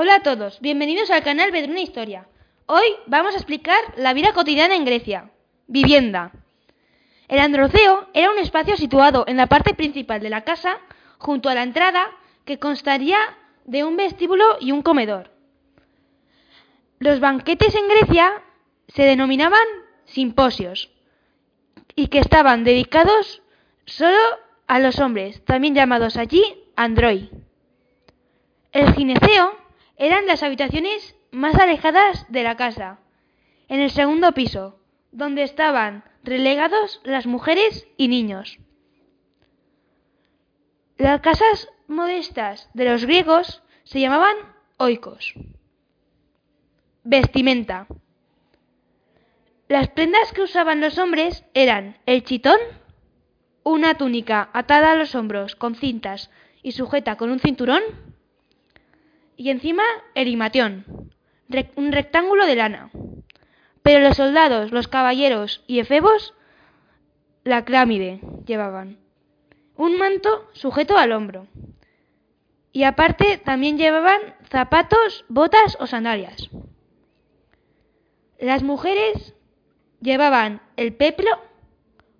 Hola a todos, bienvenidos al canal Bedruna Historia. Hoy vamos a explicar la vida cotidiana en Grecia. Vivienda. El androceo era un espacio situado en la parte principal de la casa, junto a la entrada, que constaría de un vestíbulo y un comedor. Los banquetes en Grecia se denominaban simposios y que estaban dedicados solo a los hombres, también llamados allí androi. El gineceo eran las habitaciones más alejadas de la casa, en el segundo piso, donde estaban relegados las mujeres y niños. Las casas modestas de los griegos se llamaban oikos. Vestimenta. Las prendas que usaban los hombres eran el chitón, una túnica atada a los hombros con cintas y sujeta con un cinturón, y encima el imatión, un rectángulo de lana. Pero los soldados, los caballeros y efebos, la clámide llevaban, un manto sujeto al hombro. Y aparte también llevaban zapatos, botas o sandalias. Las mujeres llevaban el peplo,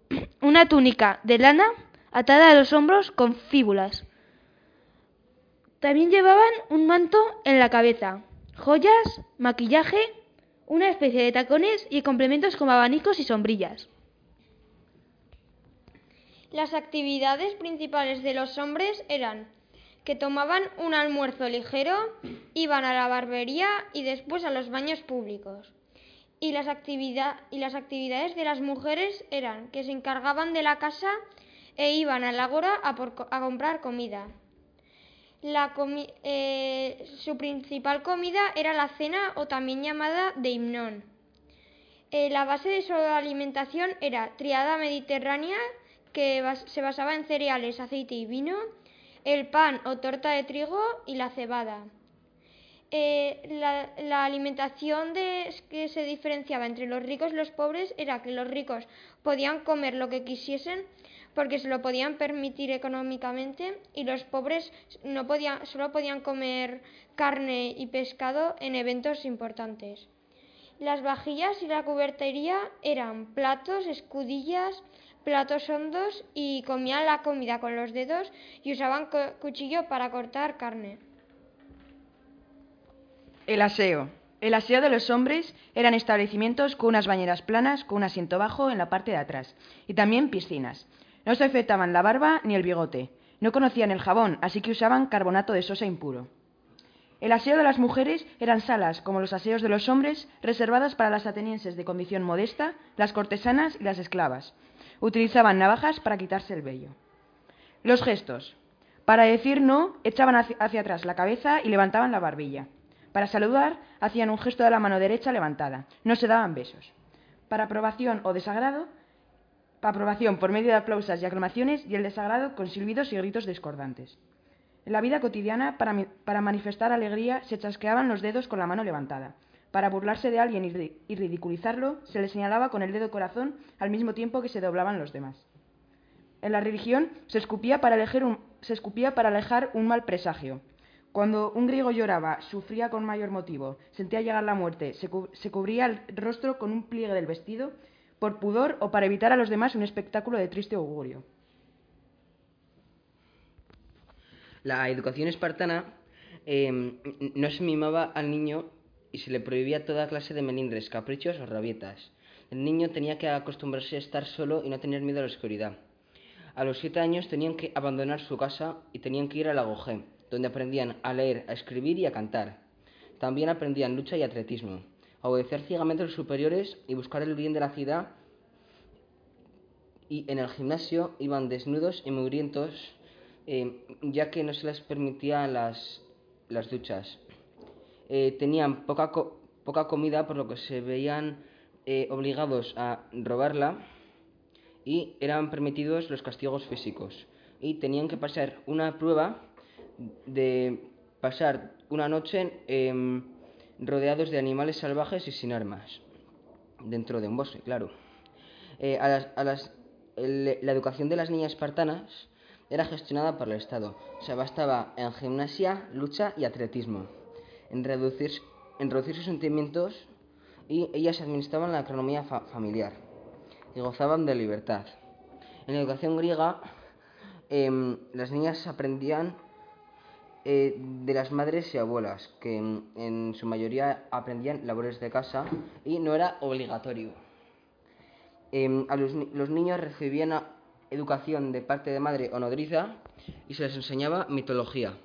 una túnica de lana atada a los hombros con fíbulas también llevaban un manto en la cabeza, joyas, maquillaje, una especie de tacones y complementos como abanicos y sombrillas. Las actividades principales de los hombres eran que tomaban un almuerzo ligero, iban a la barbería y después a los baños públicos. Y las, actividades de las mujeres eran que se encargaban de la casa e iban a la agora a comprar comida. Eh, su principal comida era la cena o también llamada de himnón. Eh, la base de su alimentación era triada mediterránea que se basaba en cereales, aceite y vino, el pan o torta de trigo y la cebada. Eh, la, alimentación que se diferenciaba entre los ricos y los pobres era que los ricos podían comer lo que quisiesen porque se lo podían permitir económicamente y los pobres no podían, solo podían comer carne y pescado en eventos importantes. Las vajillas y la cubertería eran platos, escudillas, platos hondos y comían la comida con los dedos y usaban cuchillo para cortar carne. El aseo. El aseo de los hombres eran establecimientos con unas bañeras planas con un asiento bajo en la parte de atrás y también piscinas. No se afeitaban la barba ni el bigote. No conocían el jabón, así que usaban carbonato de sosa impuro. El aseo de las mujeres eran salas, como los aseos de los hombres, reservadas para las atenienses de condición modesta, las cortesanas y las esclavas. Utilizaban navajas para quitarse el vello. Los gestos. Para decir no, echaban hacia atrás la cabeza y levantaban la barbilla. Para saludar, hacían un gesto de la mano derecha levantada. No se daban besos. Para aprobación o desagrado, aprobación por medio de aplausos y aclamaciones y el desagrado con silbidos y gritos discordantes. En la vida cotidiana, para, manifestar alegría, se chasqueaban los dedos con la mano levantada. Para burlarse de alguien y, ridiculizarlo, se le señalaba con el dedo corazón al mismo tiempo que se doblaban los demás. En la religión se escupía para alejar un mal presagio. Cuando un griego lloraba, sufría con mayor motivo, sentía llegar la muerte, se, cubría el rostro con un pliegue del vestido por pudor o para evitar a los demás un espectáculo de triste augurio. La educación espartana em, no se mimaba al niño y se le prohibía toda clase de melindres, caprichos o rabietas. El niño tenía que acostumbrarse a estar solo y no tener miedo a la oscuridad. A los siete años tenían que abandonar su casa y tenían que ir a la donde aprendían a leer, a escribir y a cantar. También aprendían lucha y atletismo obedecer ciegamente a los superiores y buscar el bien de la ciudad. Y en el gimnasio iban desnudos y mugrientos, eh, ya que no se les permitían las, las duchas. Eh, tenían poca, poca comida, por lo que se veían eh, obligados a robarla y eran permitidos los castigos físicos. Y tenían que pasar una prueba de pasar una noche en rodeados de animales salvajes y sin armas, dentro de un bosque, claro. Eh, la educación de las niñas espartanas era gestionada por el Estado. Se bastaba en gimnasia, lucha y atletismo. en reducir, sus sentimientos y ellas administraban la economía fa- familiar y gozaban de libertad. En la educación griega, em, las niñas aprendían eh, de las madres y abuelas, que en su mayoría aprendían labores de casa y no era obligatorio. Em, a los, los niños recibían educación de parte de madre o nodriza y se les enseñaba mitología.